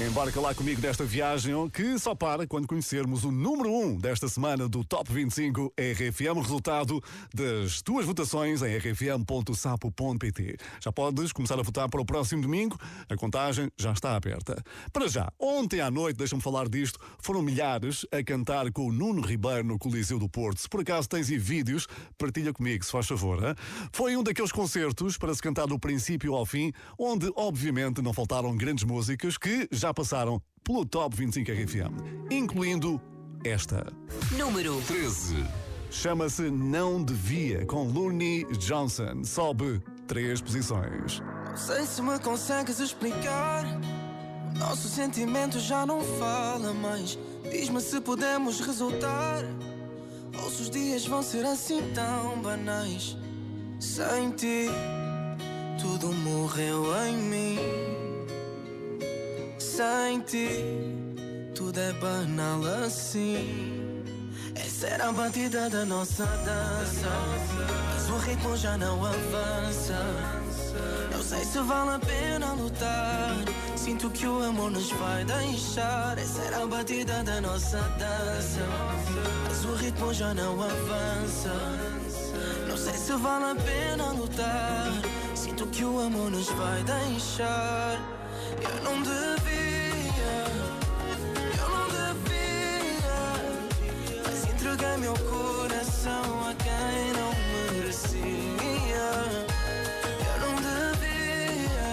Embarca lá comigo nesta viagem que só para quando conhecermos o número 1 desta semana do Top 25 RFM, resultado das tuas votações em rfm.sapo.pt. Já podes começar a votar para o próximo domingo, a contagem já está aberta. Para já, ontem à noite, deixa-me falar disto, foram milhares a cantar com o Nuno Ribeiro no Coliseu do Porto. Se por acaso tens aí vídeos, partilha comigo, se faz favor. Hein? Foi um daqueles concertos para se cantar do princípio ao fim, onde obviamente não faltaram grandes músicas que já passaram pelo Top 25 RFM, incluindo esta. Número 13. Chama-se Não Devia, com Looney Johnson. Sobe três posições. Não sei se me consegues explicar. O nosso sentimento já não fala mais. Diz-me se podemos resultar. Ou se os dias vão ser assim tão banais. Sem ti, tudo morreu em mim. Sem ti, tudo é banal assim. Essa era a batida da nossa dança. Mas o ritmo já não avança. Não sei se vale a pena lutar. Sinto que o amor nos vai deixar. Essa era a batida da nossa dança. Mas o ritmo já não avança. Não sei se vale a pena lutar. Sinto que o amor nos vai deixar. Eu não devia. Eu não devia. Mas entreguei meu coração a quem não merecia. Eu não devia,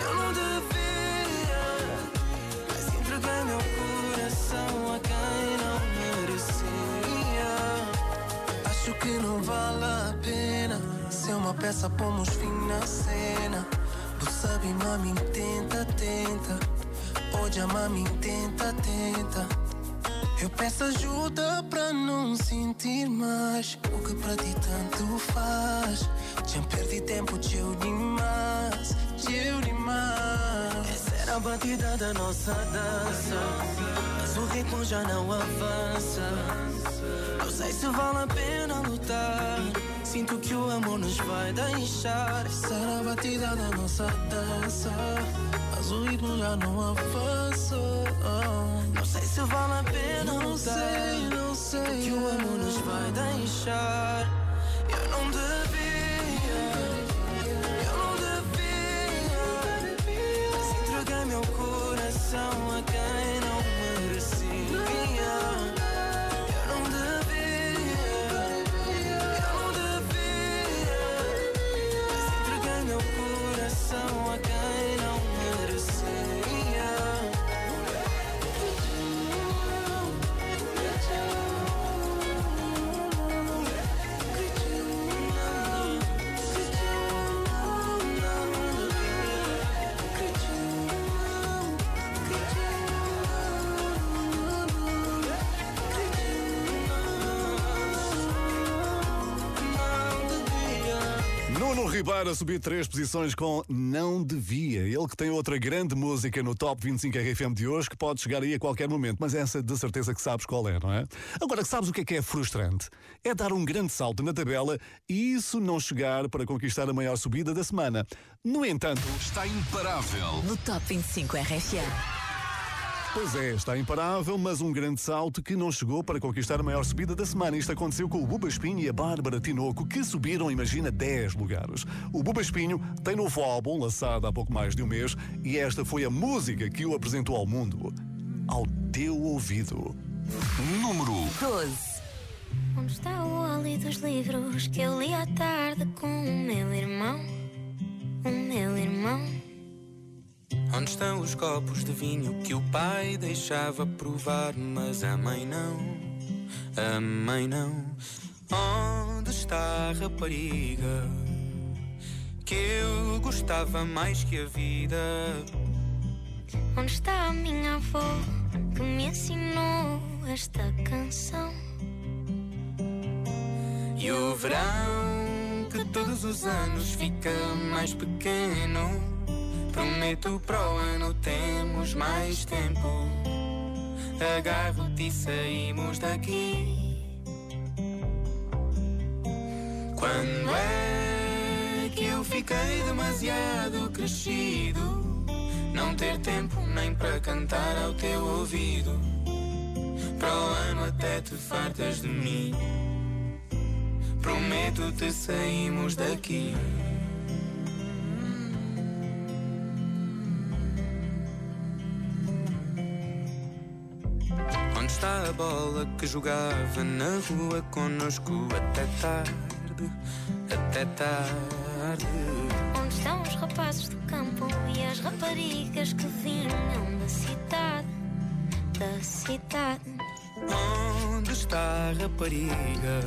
eu não devia. Mas entreguei meu coração a quem não merecia. Acho que não vale a pena ser uma peça, pomos fim na cena. Tu sabe, mami, tenta, tenta. Pode amar, me tenta, tenta. Eu peço ajuda pra não sentir mais o que pra ti tanto faz. Já perdi tempo, teu demais, teu demais. Essa era a batida da nossa dança, mas o ritmo já não avança. Não sei se vale a pena lutar. Sinto que o amor nos vai deixar. Era a batida da nossa dança. Mas o ritmo já não avança. Não sei se vale a pena não lutar. Sei, não sei. Que o amor nos vai deixar. Eu não devia. Eu não devia. Mas entreguei meu coração a quem coração Ribeiro a subir três posições com Não Devia. Ele que tem outra grande música no Top 25 RFM de hoje que pode chegar aí a qualquer momento, mas essa de certeza que sabes qual é, não é? Agora, sabes o que é que é frustrante? É dar um grande salto na tabela e isso não chegar para conquistar a maior subida da semana. No entanto, Está imparável. no Top 25 RFM. Pois é, está imparável, mas um grande salto que não chegou para conquistar a maior subida da semana. Isto aconteceu com o Buba Espinho e a Bárbara Tinoco, que subiram, imagina, 10 lugares. O Buba Espinho tem novo álbum, lançado há pouco mais de um mês, e esta foi a música que o apresentou ao mundo. Ao teu ouvido. Número 12. Onde está o óleo dos livros que eu li à tarde com o meu irmão? O meu irmão. Onde estão os copos de vinho que o pai deixava provar, mas a mãe não, a mãe não. Onde está a rapariga que eu gostava mais que a vida? Onde está a minha avó que me ensinou esta canção? E o verão que todos os anos fica mais pequeno. Prometo para o ano temos mais tempo. Agarro-te e saímos daqui. Quando é que eu fiquei demasiado crescido? Não ter tempo nem para cantar ao teu ouvido. Para o ano até te fartas de mim. Prometo-te saímos daqui. A bola que jogava na rua conosco até tarde, até tarde? Onde estão os rapazes do campo e as raparigas que vinham da cidade, da cidade? Onde está a rapariga?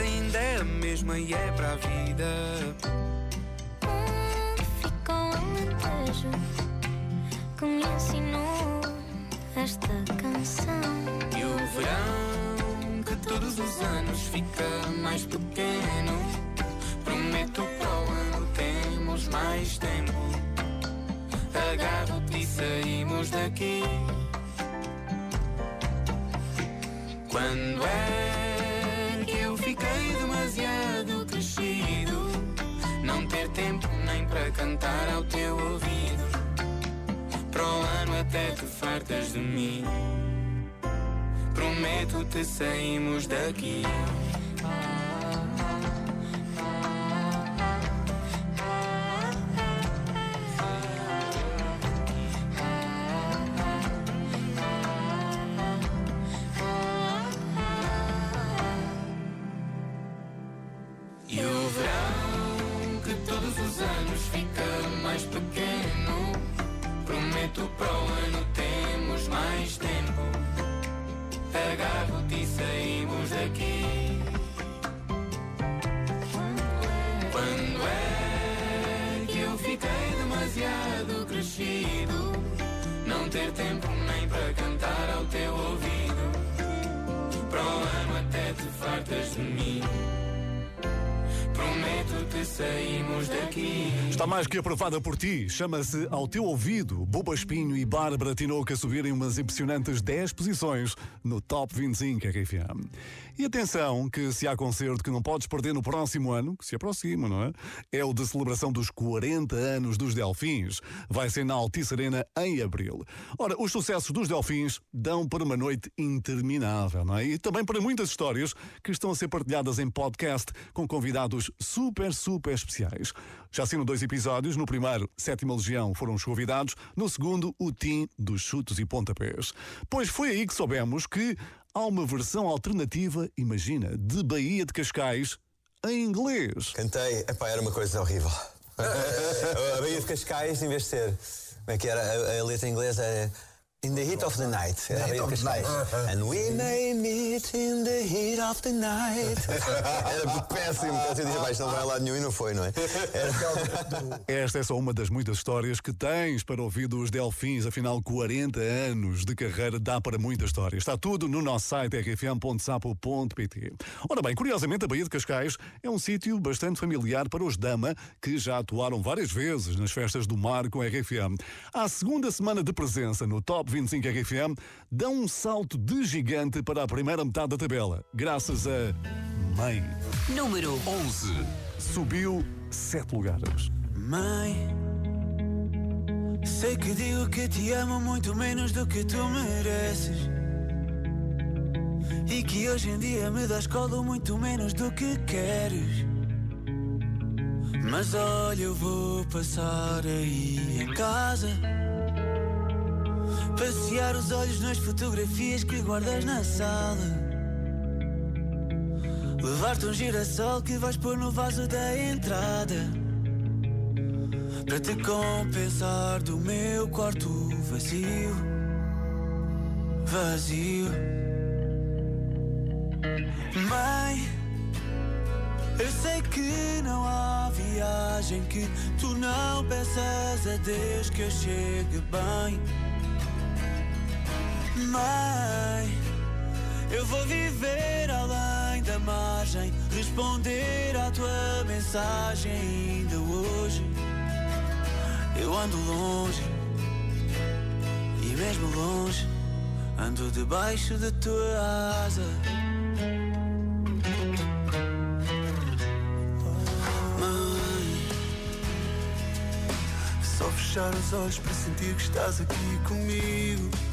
Ainda é a mesma e é para a vida. Onde ficou o alentejo que me ensinou esta canção? E o verão que todos os anos fica mais pequeno. Prometo para o ano temos mais tempo. Agarro-te e saímos daqui. Quando é que eu fiquei demasiado crescido? Não ter tempo nem para cantar ao teu ouvido. Para o ano até te fartas de mim. Prometo-te saímos daqui. Mais que aprovada por ti. Chama-se Ao Teu Ouvido. Boba Espinho e Bárbara Tinoco subirem umas impressionantes 10 posições no Top 25 RFM. E atenção que se há concerto que não podes perder no próximo ano, que se aproxima, não é? É o de celebração dos 40 anos dos Delfins. Vai ser na Altice Arena em abril. Ora, os sucessos dos Delfins dão para uma noite interminável, não é? E também para muitas histórias que estão a ser partilhadas em podcast com convidados super, super especiais. Já assinam dois episódios. No primeiro, Sétima Legião foram os convidados. No segundo, o Tim dos Chutos e Pontapés. Pois foi aí que soubemos que há uma versão alternativa, imagina, de Bahia de Cascais em inglês. Cantei, epá, era uma coisa horrível. a Bahia de Cascais, em vez de ser. Como é que era? A, a letra inglesa é. In the heat of the night. Era a Bahia de Cascais. And we may meet in the heat of the night. Era péssimo. Eu disse, pá, isto não vai lá nenhum e não foi, não é? Era... Esta é só uma das muitas histórias que tens para ouvir dos Delfins. Afinal, 40 anos de carreira dá para muita história. Está tudo no nosso site rfm.sapo.pt. Ora bem, curiosamente, a Baía de Cascais é um sítio bastante familiar para os Dama, que já atuaram várias vezes nas festas do mar com a RFM. À segunda semana de presença no Top 25 RFM, dão um salto de gigante para a primeira metade da tabela, graças a Mãe. Número 11. Subiu sete lugares. Mãe, sei que digo que te amo muito menos do que tu mereces. E que hoje em dia me das colo muito menos do que queres. Mas olha, eu vou passar aí em casa. Passear os olhos nas fotografias que guardas na sala. Levar-te um girassol que vais pôr no vaso da entrada. Para te compensar do meu quarto vazio. Vazio. Mãe, eu sei que não há viagem que tu não peças a Deus que eu chegue bem. Mãe, eu vou viver além da mar responder à tua mensagem ainda hoje. Eu ando longe e mesmo longe ando debaixo da tua asa. Mãe, só fechar os olhos para sentir que estás aqui comigo.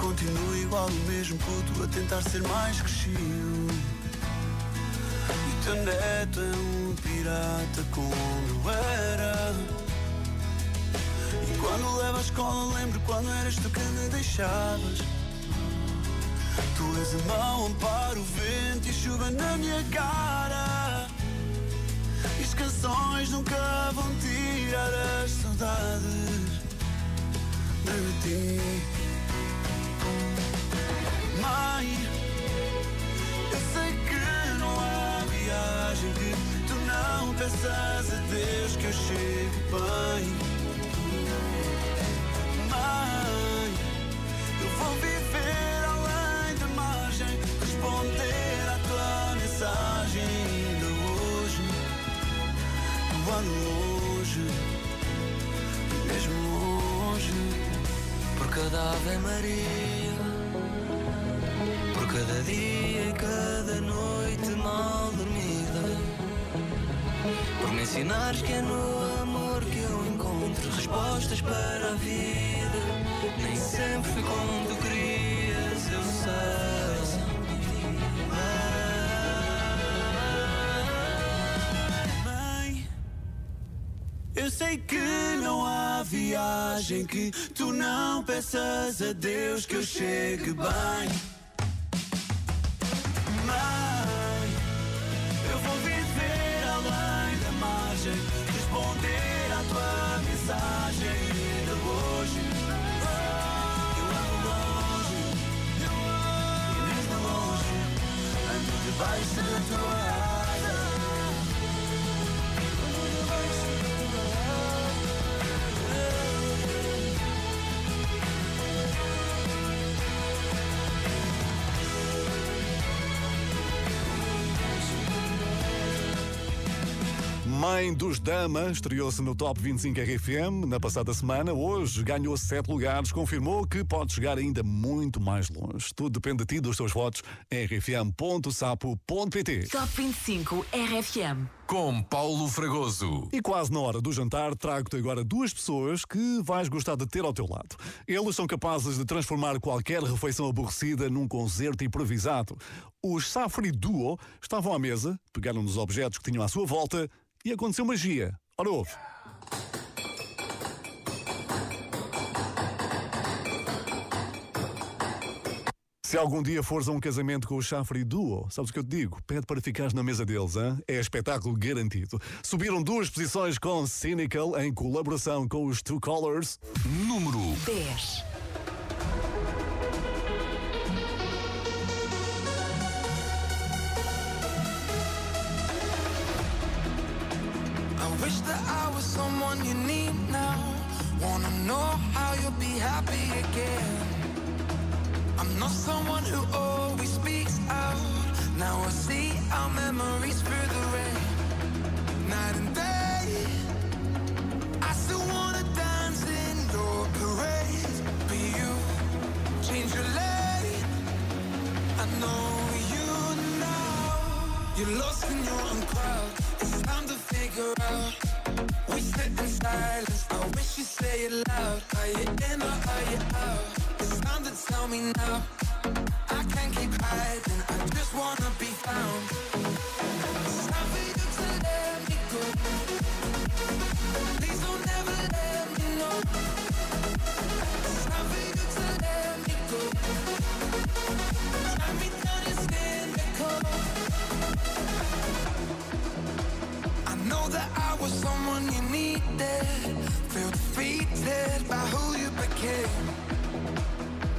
Continuo igual o mesmo puto a tentar ser mais crescido. E teu neto é um pirata como era. E quando levo à escola lembro quando eras tu que me deixavas. Tu és a mão, amparo o vento e chuva na minha cara. E as canções nunca vão tirar as saudades de ti. Mãe, eu sei que não há viagem que tu não peças a Deus que eu chegue bem. Mãe, eu vou viver além da margem, responder à tua mensagem ainda hoje. Eu ando longe, mesmo longe, por cada Ave Maria. Cada dia e cada noite mal dormida. Por me ensinares que é no amor que eu encontro respostas para a vida. Nem sempre fui como tu querias, eu sei. Mãe, eu sei que não há viagem que tu não peças a Deus que eu chegue bem. Mãe dos Damas estreou-se no Top 25 RFM na passada semana. Hoje ganhou sete lugares, confirmou que pode chegar ainda muito mais longe. Tudo depende de ti, dos teus votos. rfm.sapo.pt Top 25 RFM. Com Paulo Fragoso. E quase na hora do jantar, trago-te agora duas pessoas que vais gostar de ter ao teu lado. Eles são capazes de transformar qualquer refeição aborrecida num concerto improvisado. Os Safri Duo estavam à mesa, pegaram nos objetos que tinham à sua volta e aconteceu magia. Ora, ouve. Se algum dia fores a um casamento com o Chafre Duo, sabes o que eu te digo? Pede para ficares na mesa deles, hein? é espetáculo garantido. Subiram duas posições com Cynical em colaboração com os Two Colors. Número 10. Someone you need now. Wanna know how you'll be happy again. I'm not someone who always speaks out. Now I see our memories through the rain. Night and day. I still wanna dance in your parade. But you change your lane. I know you now. You're lost in your own crowd. Sit in silence. I wish you say it loud. Are you in or are you out? It's time to tell me now. I can't keep hiding. I just wanna be found. Needed. Feel defeated by who you became.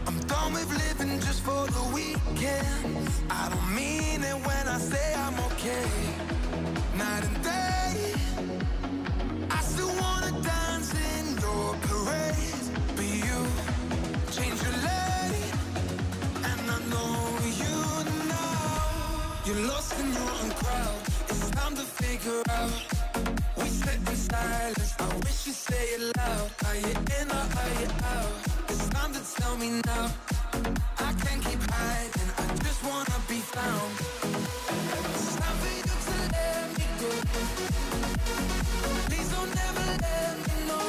I'm done with living just for the weekend. I don't mean it when I say I'm okay. Night and day, I still wanna dance in your parade. But you change your lane, and I know you know. You're lost in your own crowd. It's time to figure out. We sit in silence. I wish you'd say it loud. Are you in or are you out? It's time to tell me now. I can't keep hiding. I just wanna be found. It's time for you to let me go. Please don't ever let me know.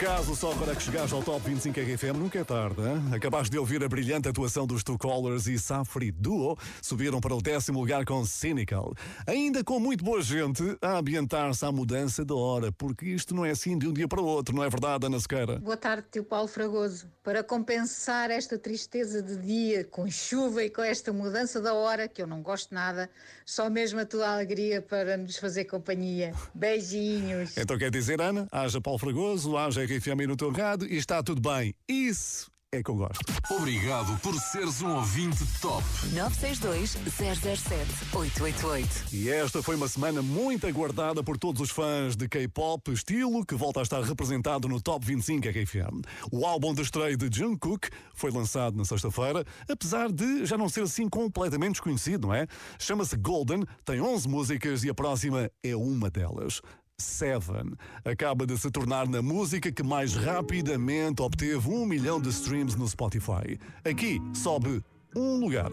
Acaso só agora que chegaste ao Top 25 RFM, nunca é tarde, hein? Acabaste de ouvir a brilhante atuação dos Two Callers e Safri Duo, subiram para o décimo lugar com Cynical. Ainda com muito boa gente a ambientar-se à mudança da hora, porque isto não é assim de um dia para o outro, não é verdade, Ana Sequeira? Boa tarde, tio Paulo Fragoso. Para compensar esta tristeza de dia, com chuva e com esta mudança da hora, que eu não gosto nada, só mesmo a tua alegria para nos fazer companhia. Beijinhos. Então quer dizer, Ana, haja Paulo Fragoso, haja RFM aí no teu rádio e está tudo bem. Isso é que eu gosto. Obrigado por seres um ouvinte top. 962 007 888. E esta foi uma semana muito aguardada por todos os fãs de K-pop, estilo que volta a estar representado no Top 25 RFM. O álbum de estreia de Jungkook foi lançado na sexta-feira, apesar de já não ser assim completamente desconhecido, não é? Chama-se Golden, tem 11 músicas e a próxima é uma delas. Seven acaba de se tornar na música que mais rapidamente obteve um milhão de streams no Spotify. Aqui sobe um lugar.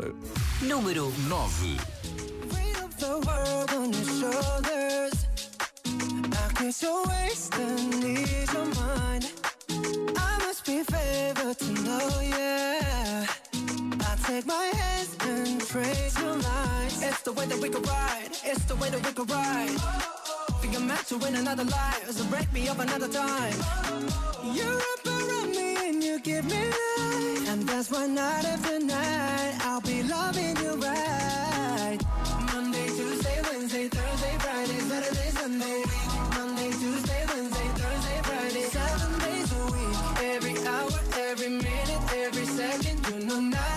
Número 9. Weight of the world on your shoulders. I kiss your waist and ease your mind. I must be favored to know, yeah. I take my hands and trace your. It's the way that we could ride. It's the way that we could ride. Think I'm meant to win another life, so break me up another time. You're up around me and you give me life, and that's why night after night I'll be loving you right. Monday, Tuesday, Wednesday, Thursday, Friday, Saturday, Sunday. Monday, Tuesday, Wednesday, Thursday, Friday, seven days a week. Every hour, every minute, every second, you know, night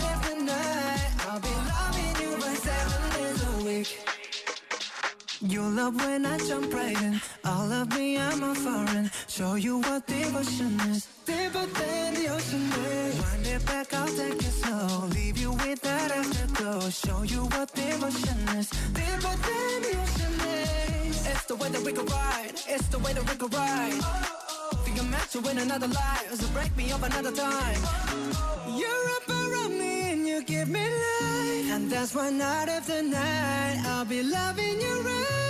You love when I jump right in. All of me, I'm a foreign. Show you what devotion is. Deeper than the ocean is. Wind it back, I'll take it slow. Leave you with that afterglow. Show you what devotion is. Deeper than the ocean is. It's the way that we could ride. It's the way that we could ride. Think I'm meant to win another life. So break me up another time. You're up around me and you give me life. That's why night after night I'll be loving you right.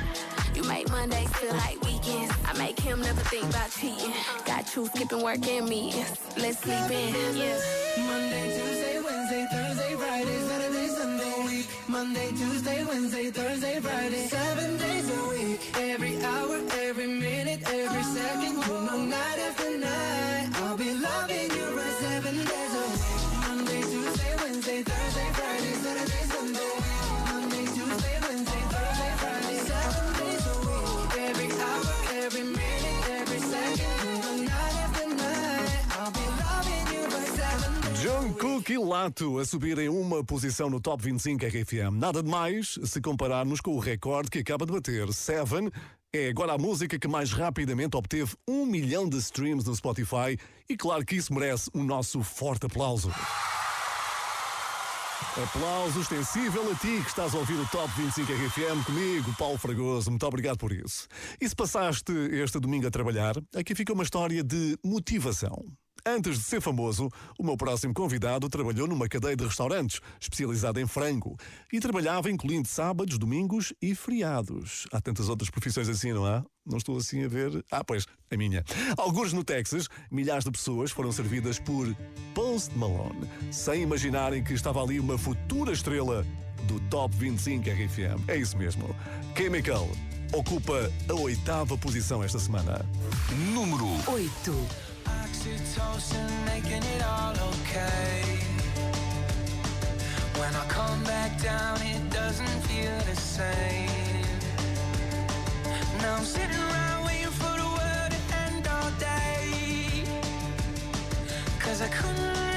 You make Mondays feel like weekends. I make him never think about cheating. Got you skipping work and meetings. Let's sleep in. Yeah. Monday, Tuesday, Wednesday, Thursday, Friday, Saturday, Sunday. Week. Monday, Tuesday, Wednesday, Thursday, Friday. Seven days a week. Every hour, every minute, Jungkook e Lato a subirem uma posição no Top 25 RFM. Nada de mais se compararmos com o recorde que acaba de bater. Seven é agora a música que mais rapidamente obteve um milhão de streams no Spotify e claro que isso merece o nosso forte aplauso. Aplauso extensível a ti que estás a ouvir o Top 25 RFM comigo, Paulo Fragoso. Muito obrigado por isso. E se passaste este domingo a trabalhar, aqui fica uma história de motivação. Antes de ser famoso, o meu próximo convidado trabalhou numa cadeia de restaurantes especializada em frango e trabalhava incluindo sábados, domingos e feriados. Há tantas outras profissões assim, não há? Não estou assim a ver. Ah, pois, a minha. Alguns no Texas, milhares de pessoas foram servidas por Post Malone, sem imaginarem que estava ali uma futura estrela do Top 25 RFM. É isso mesmo. Chemical ocupa a oitava posição esta semana. Número 8. Oxytocin, making it all okay. When I come back down, it doesn't feel the same. Now I'm sitting around waiting for the world to end all day. Cause I couldn't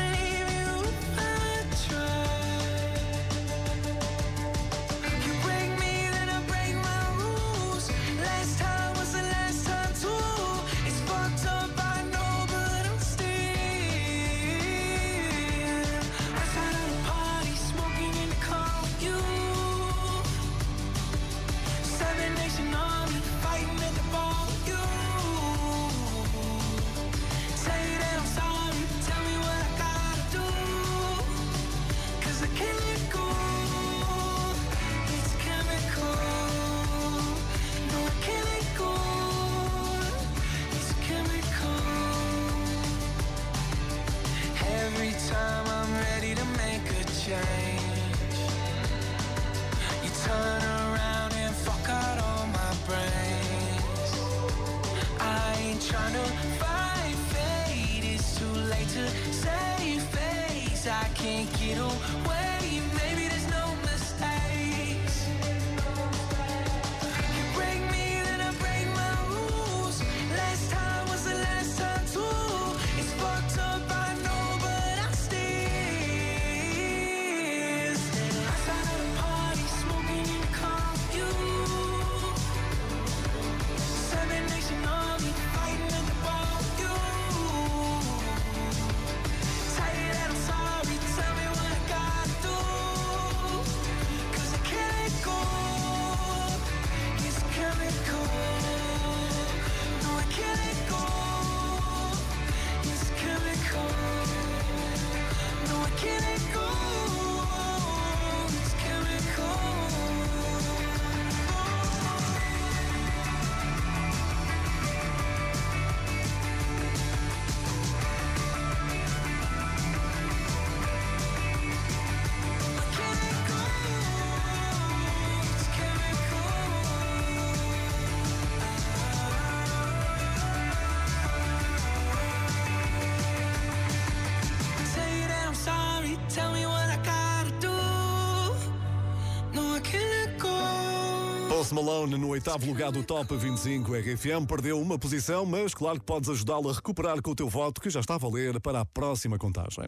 Post Malone no oitavo lugar do Top 25 RFM perdeu uma posição, mas claro que podes ajudá-lo a recuperar com o teu voto que já está a valer para a próxima contagem.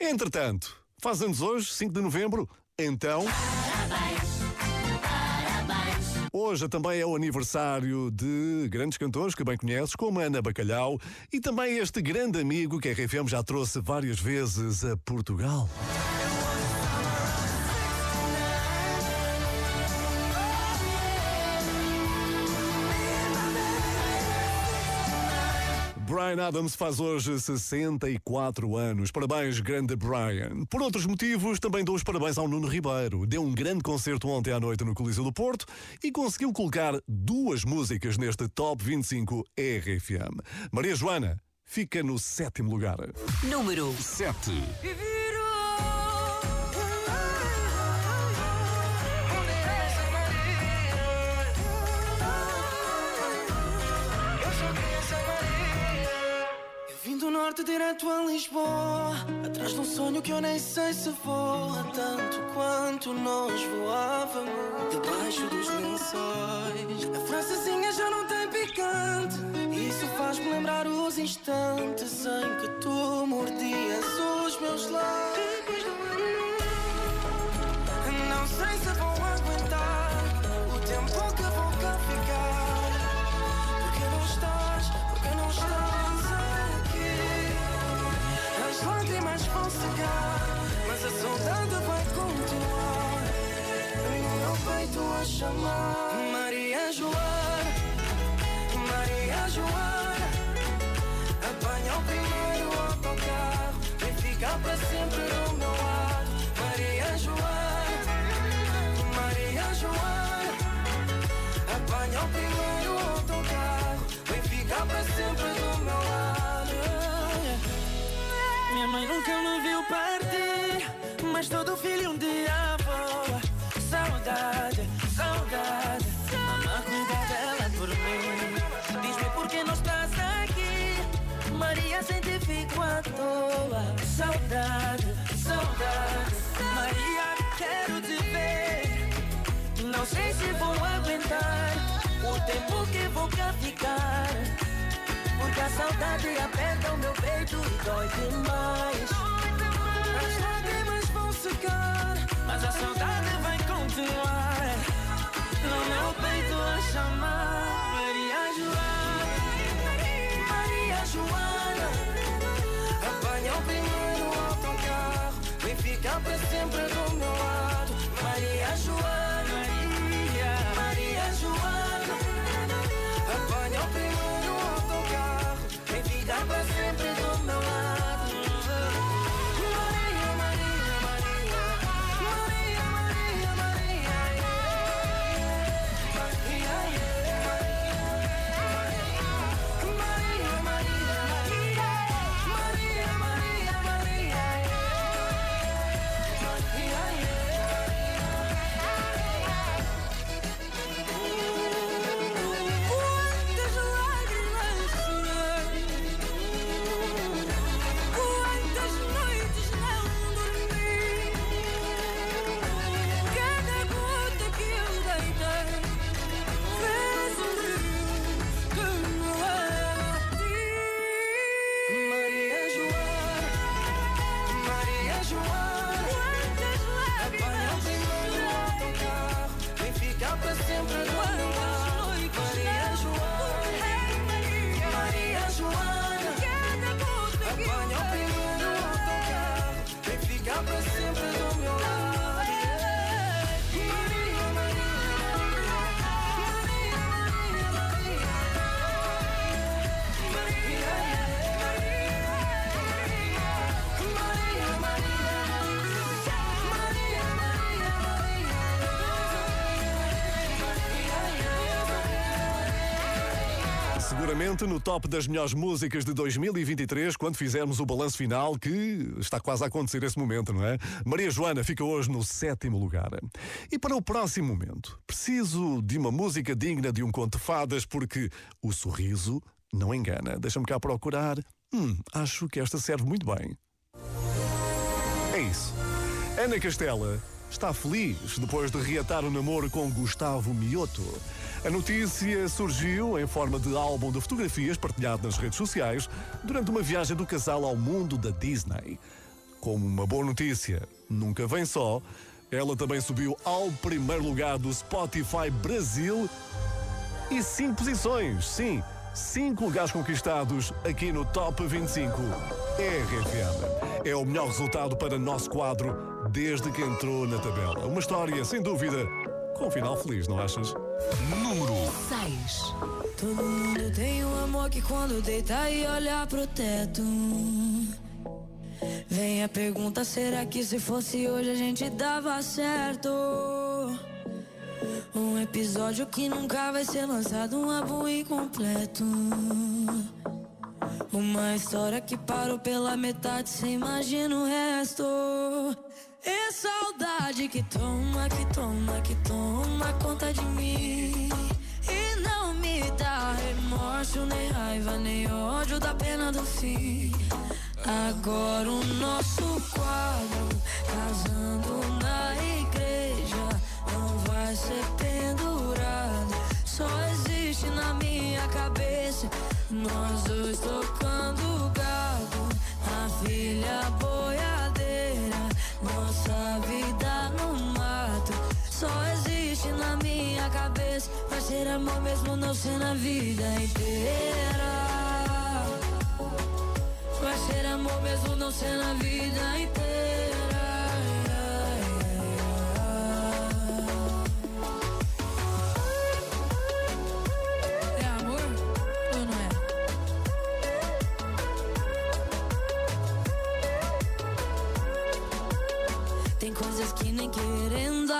Entretanto, faz anos hoje, 5 de novembro, então. Hoje também é o aniversário de grandes cantores que bem conheces, como Ana Bacalhau, e também este grande amigo que a RFM já trouxe várias vezes a Portugal. Brian Adams faz hoje 64 anos. Parabéns, grande Brian. Por outros motivos, também dou os parabéns ao Nuno Ribeiro. Deu um grande concerto ontem à noite no Coliseu do Porto e conseguiu colocar duas músicas neste Top 25 RFM. Maria Joana fica no sétimo lugar. Número 7. Direto a Lisboa. Atrás de um sonho que eu nem sei se voa Tanto quanto nós voávamos Debaixo dos lençóis. A francesinha já não tem picante. Isso faz-me lembrar os instantes Em que tu mordias os meus lábios. Não sei se vou aguentar O tempo que vou peito a chamar. Maria Joana Maria Joana Apanha o primeiro autocarro Vem ficar para sempre do meu lado Maria Joana Maria Joana Apanha o primeiro autocarro Vem ficar para sempre do meu lado Minha mãe nunca me viu partir Mas todo filho um dia voa saudade aqui Maria sem ti fico à toa. Saudade, saudade. Maria quero te ver. Não sei se vou aguentar O tempo que vou cá ficar. Porque a saudade aperta o meu peito e dói demais. As lágrimas vão secar Mas a saudade vai continuar. No meu peito a chamar Joana. Apanha o primeiro autocarro Vem ficar para sempre do meu lado No top das melhores músicas de 2023, quando fizermos o balanço final, que está quase a acontecer esse momento, não é? Maria Joana fica hoje no sétimo lugar. E para o próximo momento, preciso de uma música digna de um conto de fadas, porque o sorriso não engana. Deixa-me cá procurar. Hum, acho que esta serve muito bem. É isso. Ana Castela está feliz depois de reatar o namoro com Gustavo Mioto. A notícia surgiu em forma de álbum de fotografias partilhado nas redes sociais durante uma viagem do casal ao mundo da Disney. Como uma boa notícia nunca vem só, ela também subiu ao primeiro lugar do Spotify Brasil e cinco posições, sim, cinco lugares conquistados aqui no Top 25 RFM. É o melhor resultado para nosso quadro desde que entrou na tabela. Uma história, sem dúvida, com um final feliz, não achas? Número 6. Todo mundo tem um amor que quando deita e olha pro teto. Vem a pergunta: será que se fosse hoje a gente dava certo? Um episódio que nunca vai ser lançado, um álbum incompleto. Uma história que parou pela metade, cê imagina o resto. É saudade que toma, que toma, que toma conta de mim. E não me dá remorso, nem raiva, nem ódio da pena do fim. Agora o nosso quadro, casando na igreja, não vai ser pendurado. Só existe na minha cabeça, nós dois tocando gado, a filha boiadeira, nossa vida no mato. Só existe na minha cabeça, vai ser amor mesmo não ser na vida inteira. Vai ser amor mesmo não ser na vida inteira.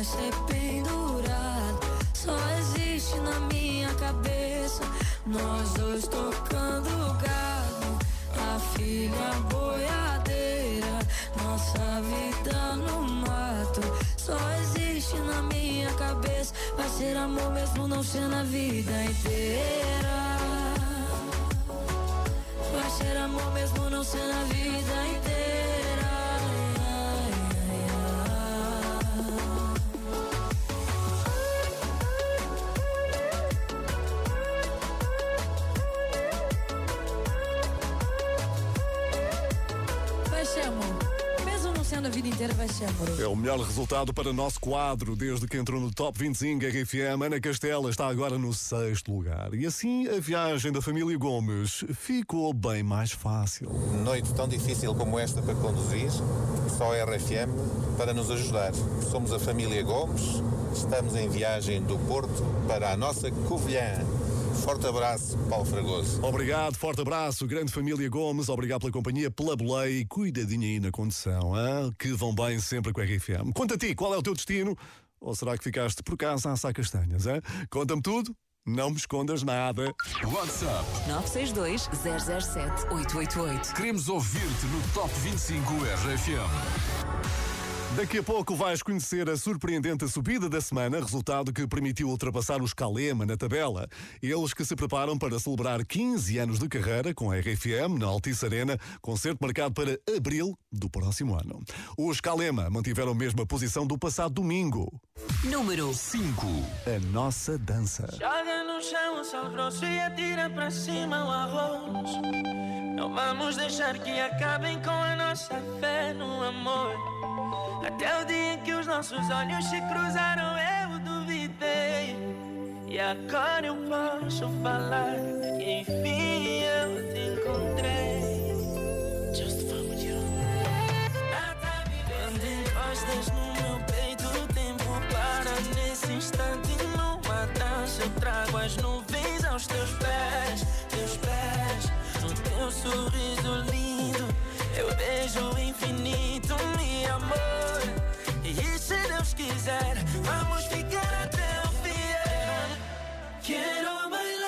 vai ser pendurado. Só existe na minha cabeça, nós dois tocando gado, a filha boiadeira, nossa vida no mato. Só existe na minha cabeça, vai ser amor mesmo não ser na vida inteira. Vai ser amor mesmo não ser na vida inteira. É o melhor resultado para o nosso quadro desde que entrou no Top 25 RFM. Ana Castela está agora no sexto lugar. E assim a viagem da família Gomes ficou bem mais fácil. Noite tão difícil como esta para conduzir, só a RFM para nos ajudar. Somos a família Gomes, estamos em viagem do Porto para a nossa Covilhã. Forte abraço, Paulo Fragoso. Obrigado, forte abraço, grande família Gomes, obrigado pela companhia, pela boleia e cuidadinho aí na condução, hein? que vão bem sempre com a RFM. Conta a ti, qual é o teu destino? Ou será que ficaste por casa a assar castanhas? Hein? Conta-me tudo, não me escondas nada. WhatsApp 962 007 888. Queremos ouvir-te no Top 25 RFM. Daqui a pouco vais conhecer a surpreendente subida da semana, resultado que permitiu ultrapassar os Calema na tabela. Eles que se preparam para celebrar 15 anos de carreira com a RFM na Altice Arena, concerto marcado para abril do próximo ano. Os Calema mantiveram a mesma posição do passado domingo. Número 5. A nossa dança. Joga no chão o sal grosso e atira para cima o arroz. Não vamos deixar que acabem com a nossa fé no amor. Até o dia em que os nossos olhos se cruzaram, eu duvidei. E agora eu posso falar que enfim eu te encontrei. Just with you. Quando encostas no meu peito, o tempo para nesse instante. Numa dança, eu trago as nuvens aos teus pés, teus pés. No teu sorriso lindo, eu vejo o infinito, meu amor. E se Deus quiser, vamos ficar até o fim. Quero bailar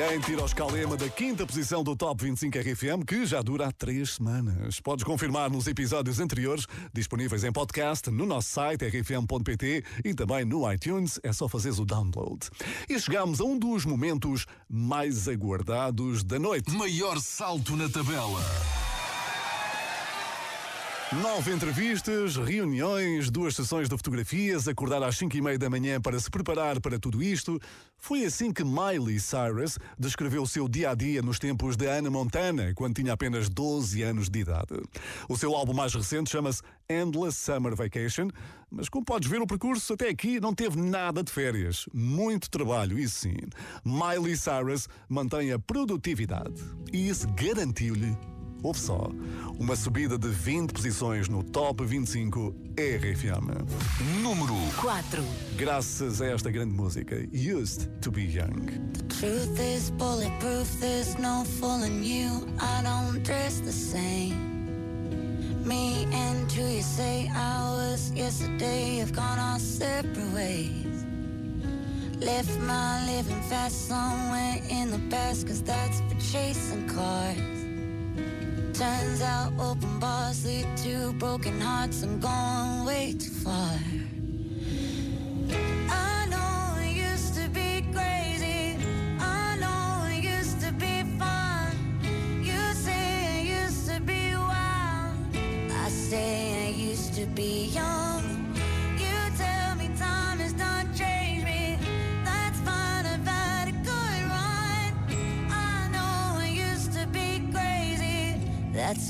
Ninguém tira o escalema da quinta posição do Top 25 RFM, que já dura há três semanas. Podes confirmar nos episódios anteriores, disponíveis em podcast, no nosso site rfm.pt e também no iTunes. É só fazeres o download. E chegamos a um dos momentos mais aguardados da noite. Maior salto na tabela. Nove entrevistas, reuniões, duas sessões de fotografias, acordar às cinco e meia da manhã para se preparar para tudo isto. Foi assim que Miley Cyrus descreveu o seu dia-a-dia -dia nos tempos de Anna Montana, quando tinha apenas 12 anos de idade. O seu álbum mais recente chama-se Endless Summer Vacation, mas como podes ver, o percurso até aqui não teve nada de férias. Muito trabalho, isso sim. Miley Cyrus mantém a produtividade e isso garantiu-lhe Houve só uma subida de 20 posições no Top 25 RFM. Número 4. Graças a esta grande música, Used to Be Young. The truth is bulletproof, there's no fooling you. I don't dress the same. Me and you, you say yesterday have gone our separate ways. Left my living fast somewhere in the past, cause that's for chasing cars. Turns out open bars lead to broken hearts I'm going way too far.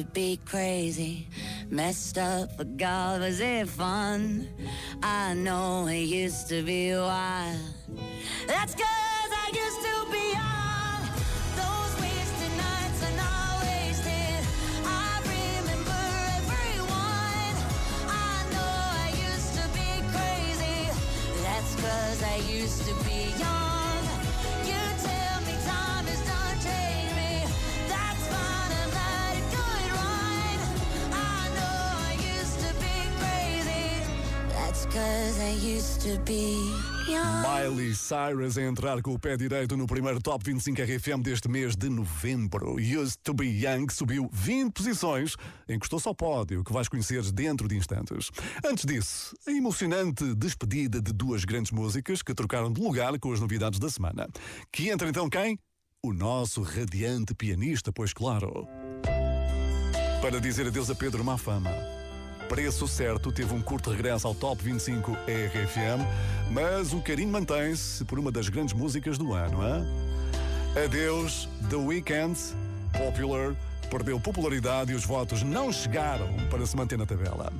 to be crazy, messed up, but God, was it fun? I know it used to be wild. That's cause I used to be young. Those wasted nights are not wasted. I remember everyone. I know I used to be crazy. That's cause I used to be Miley Cyrus a entrar com o pé direito no primeiro Top 25 RFM deste mês de novembro. Used to be Young subiu 20 posições, encostou-se ao pódio, que vais conhecer dentro de instantes. Antes disso, a emocionante despedida de duas grandes músicas que trocaram de lugar com as novidades da semana. Que entra então quem? O nosso radiante pianista, pois claro. Para dizer adeus a Pedro Mafama. Preço certo teve um curto regresso ao Top 25 RFM, mas o carinho mantém-se por uma das grandes músicas do ano. Hein? Adeus, The Weeknd, Popular, perdeu popularidade e os votos não chegaram para se manter na tabela.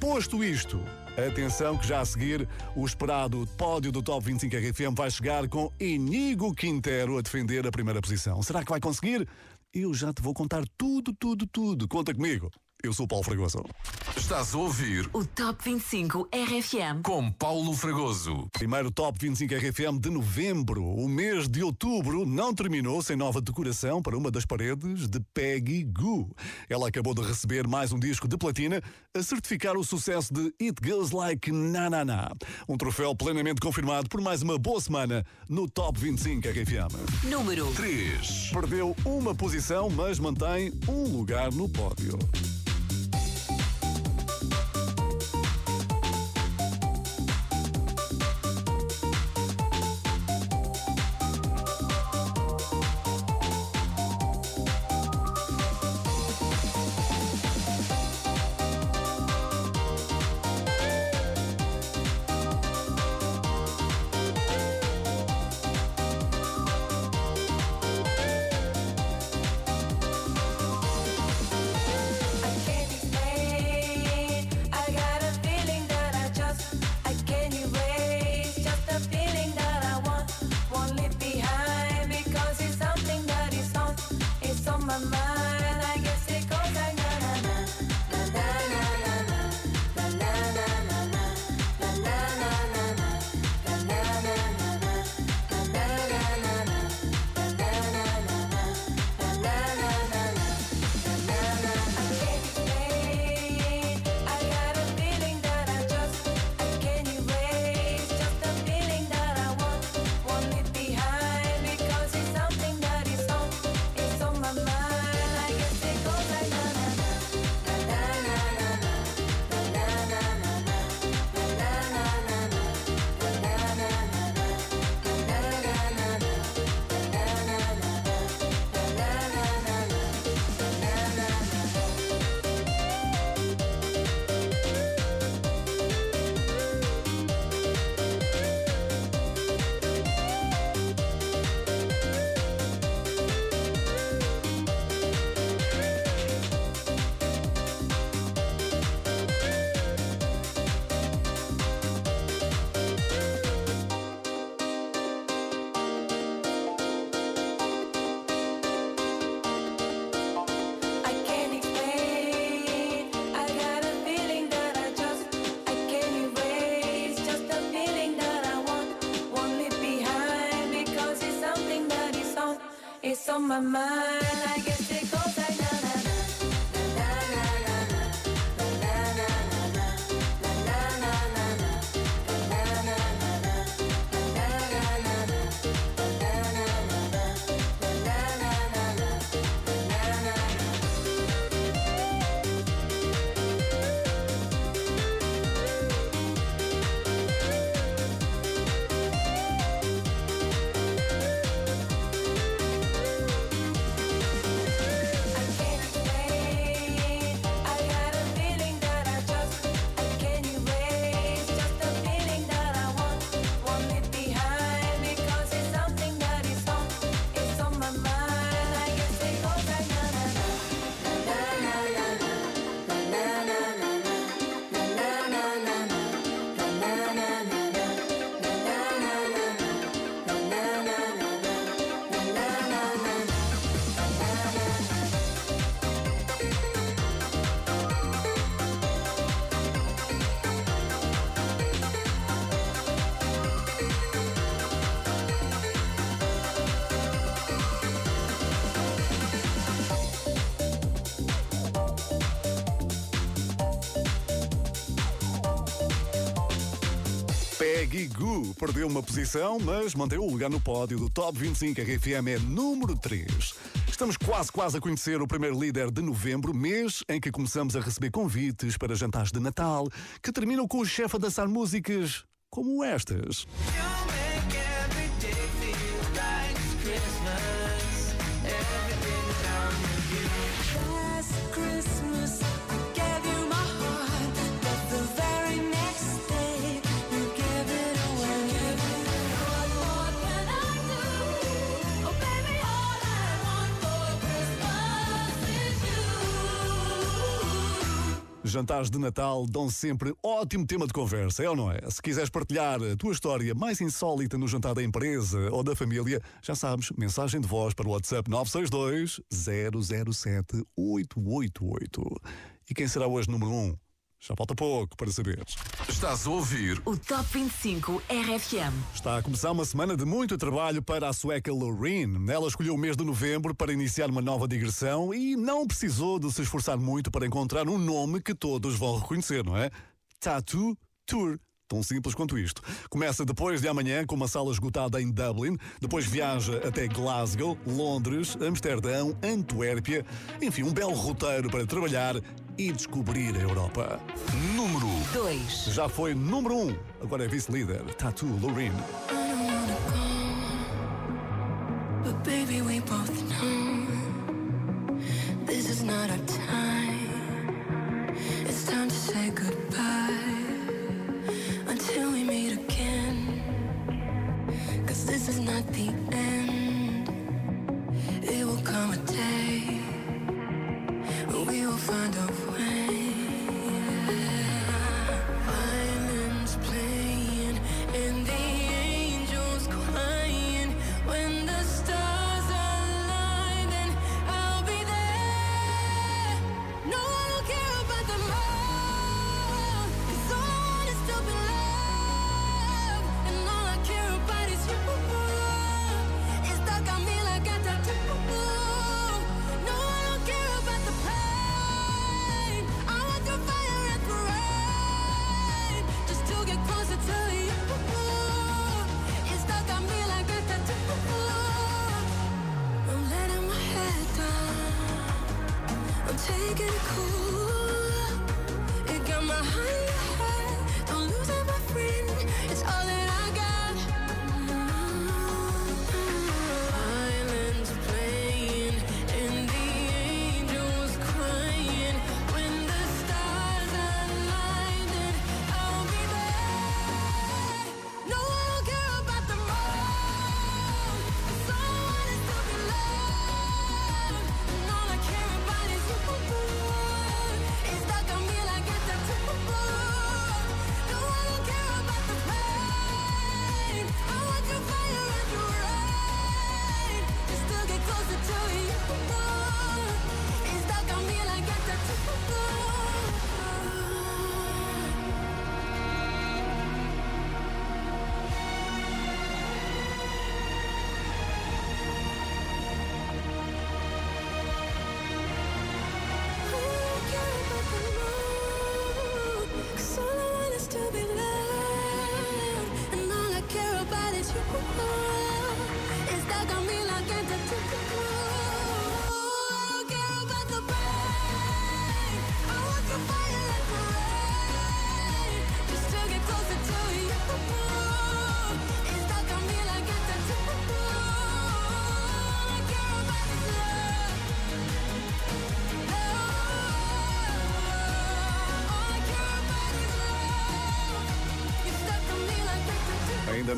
Posto isto, atenção que já a seguir o esperado pódio do Top 25 RFM vai chegar com Inigo Quintero a defender a primeira posição. Será que vai conseguir? Eu já te vou contar tudo, tudo, tudo. Conta comigo. Eu sou o Paulo Fragoso. Estás a ouvir O Top 25 RFM. com Paulo Fragoso. Primeiro Top 25 RFM de novembro. O mês de outubro não terminou sem nova decoração para uma das paredes de Peggy Goo. Ela acabou de receber mais um disco de platina a certificar o sucesso de It Goes Like Na Na Na. Um troféu plenamente confirmado por mais uma boa semana no Top 25 RFM. Número 3. Perdeu uma posição, mas mantém um lugar no pódio. On my mind. Perdeu uma posição, mas manteve o lugar no pódio do Top 25 RFM é número 3. Estamos quase, quase a conhecer o primeiro líder de novembro, mês em que começamos a receber convites para jantares de Natal, que terminam com o chefe a dançar músicas como estas. Last Jantares de Natal dão sempre ótimo tema de conversa, é ou não é? Se quiseres partilhar a tua história mais insólita no jantar da empresa ou da família, já sabes, mensagem de voz para o WhatsApp 962 007 888. E quem será hoje número 1? Já falta pouco para saberes. Estás a ouvir o Top 25 RFM. Está a começar uma semana de muito trabalho para a sueca Loreen. Ela escolheu o mês de novembro para iniciar uma nova digressão e não precisou de se esforçar muito para encontrar um nome que todos vão reconhecer, não é? Tattoo Tour. Tão simples quanto isto. Começa depois de amanhã com uma sala esgotada em Dublin, depois viaja até Glasgow, Londres, Amsterdão, Antuérpia. Enfim, um belo roteiro para trabalhar e descobrir a Europa. Número 2. Já foi número 1, um, agora é vice-líder. Tattoo Loreen. But baby, we both know this is not our time. It's time to say goodbye this is not the end. It will come a day we will find a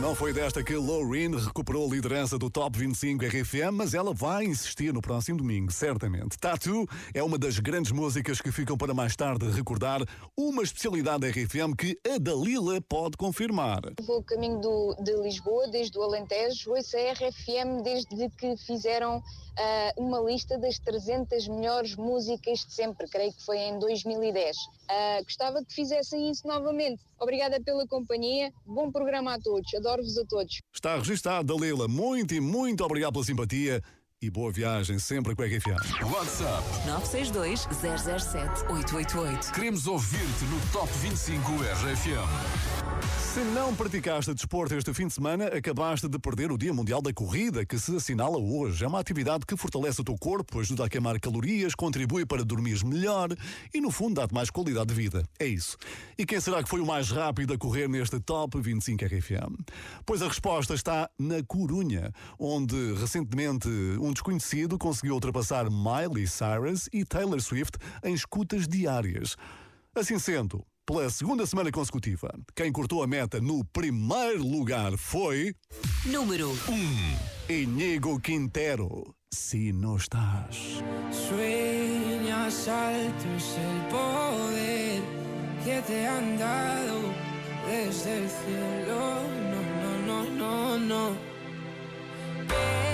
não foi desta que Loreen recuperou a liderança do Top 25 RFM, mas ela vai insistir no próximo domingo, certamente. Tattoo é uma das grandes músicas que ficam para mais tarde recordar uma especialidade da RFM que a Dalila pode confirmar. Vou caminho do, de Lisboa, desde o Alentejo, ouço a RFM desde que fizeram ah, uma lista das 300 melhores músicas de sempre, creio que foi em 2010. Ah, gostava que fizessem isso novamente. Obrigada pela companhia, bom programa a todos, adoro-vos a todos. Está registado, Dalila. Muito e muito obrigado pela simpatia e boa viagem sempre com a RFM. WhatsApp 962 007 888. Queremos ouvir-te no Top 25 RFM. Se não praticaste desporto este fim de semana, acabaste de perder o Dia Mundial da Corrida, que se assinala hoje. É uma atividade que fortalece o teu corpo, ajuda a queimar calorias, contribui para dormir melhor e, no fundo, dá-te mais qualidade de vida. É isso. E quem será que foi o mais rápido a correr neste Top 25 RFM? Pois a resposta está na Corunha, onde recentemente um desconhecido conseguiu ultrapassar Miley Cyrus e Taylor Swift em escutas diárias. Assim sendo, pela segunda semana consecutiva, quem cortou a meta no primeiro lugar foi. Número 1 Inigo Quintero. Si no estás. Sueñas altos el poder que te han dado desde el cielo. No, no, no, no, no. Pero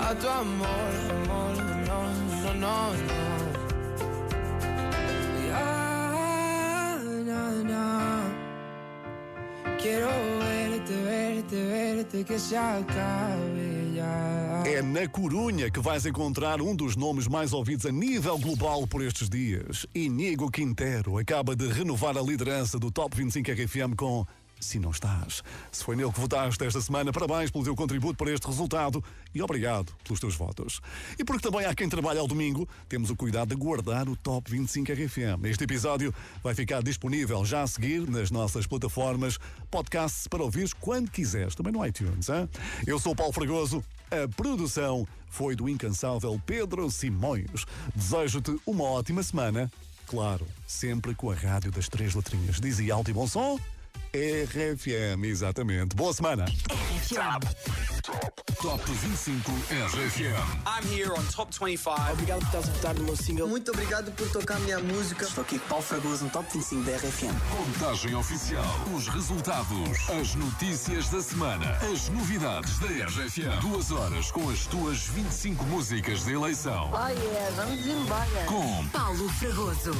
a tu amor, amor, no, no, no, no. Ya, na, na. Quiero verte, verte, verte, que se acabe. É na Corunha que vais encontrar um dos nomes mais ouvidos a nível global por estes dias. Inigo Quintero acaba de renovar a liderança do Top 25 RFM com Se Não Estás. Se foi nele que votaste esta semana, parabéns pelo teu contributo para este resultado e obrigado pelos teus votos. E porque também há quem trabalha ao domingo, temos o cuidado de guardar o Top 25 RFM. Este episódio vai ficar disponível já a seguir nas nossas plataformas, podcasts para ouvires quando quiseres, também no iTunes. Hein? Eu sou o Paulo Fragoso. A produção foi do incansável Pedro Simões. Desejo-te uma ótima semana. Claro, sempre com a rádio das três letrinhas. Dizia alto e bom som? RFM, exatamente. Boa semana. Top 25 RFM. I'm here on Top 25. Obrigado por estás a votar no meu single. Muito obrigado por tocar a minha música. Estou aqui com Paulo Fragoso no Top 25 da RFM. Contagem oficial. Os resultados. As notícias da semana. As novidades da RFM. Duas horas com as tuas 25 músicas de eleição. Oh yeah, vamos embora. Com Paulo Fragoso.